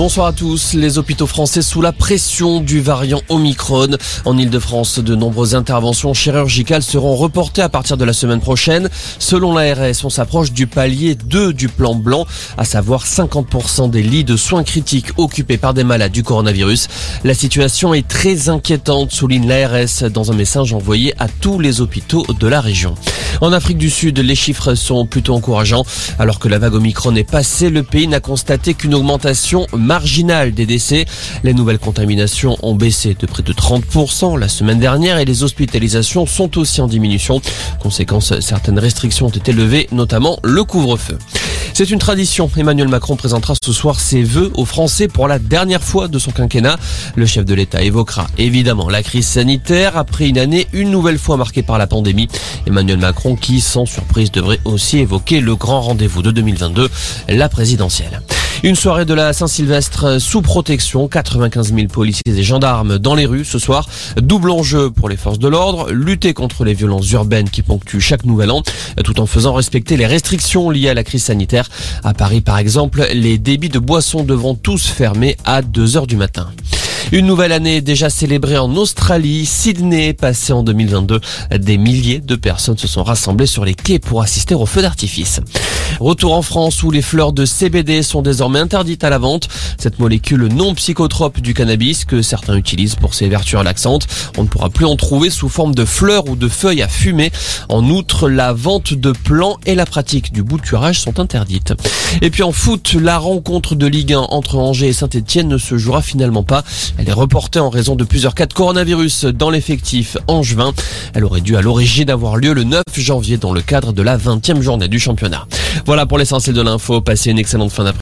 Bonsoir à tous. Les hôpitaux français sous la pression du variant Omicron. En Ile-de-France, de nombreuses interventions chirurgicales seront reportées à partir de la semaine prochaine. Selon l'ARS, on s'approche du palier 2 du plan blanc, à savoir 50% des lits de soins critiques occupés par des malades du coronavirus. La situation est très inquiétante, souligne l'ARS dans un message envoyé à tous les hôpitaux de la région. En Afrique du Sud, les chiffres sont plutôt encourageants. Alors que la vague Omicron est passée, le pays n'a constaté qu'une augmentation marginale des décès. Les nouvelles contaminations ont baissé de près de 30% la semaine dernière et les hospitalisations sont aussi en diminution. Conséquence, certaines restrictions ont été levées, notamment le couvre-feu. C'est une tradition. Emmanuel Macron présentera ce soir ses vœux aux Français pour la dernière fois de son quinquennat. Le chef de l'État évoquera évidemment la crise sanitaire après une année une nouvelle fois marquée par la pandémie. Emmanuel Macron qui, sans surprise, devrait aussi évoquer le grand rendez-vous de 2022, la présidentielle. Une soirée de la Saint-Sylvestre sous protection, 95 000 policiers et gendarmes dans les rues ce soir. Double enjeu pour les forces de l'ordre, lutter contre les violences urbaines qui ponctuent chaque nouvel an, tout en faisant respecter les restrictions liées à la crise sanitaire. À Paris par exemple, les débits de boissons devront tous fermer à 2 heures du matin. Une nouvelle année déjà célébrée en Australie, Sydney, passée en 2022. Des milliers de personnes se sont rassemblées sur les quais pour assister au feu d'artifice. Retour en France où les fleurs de CBD sont désormais interdites à la vente. Cette molécule non psychotrope du cannabis que certains utilisent pour ses vertus relaxantes. On ne pourra plus en trouver sous forme de fleurs ou de feuilles à fumer. En outre, la vente de plants et la pratique du bouturage sont interdites. Et puis en foot, la rencontre de Ligue 1 entre Angers et Saint-Etienne ne se jouera finalement pas. Elle est reportée en raison de plusieurs cas de coronavirus dans l'effectif angevin. Elle aurait dû à l'origine avoir lieu le 9 janvier dans le cadre de la 20e journée du championnat. Voilà pour l'essentiel de l'info. Passez une excellente fin d'après.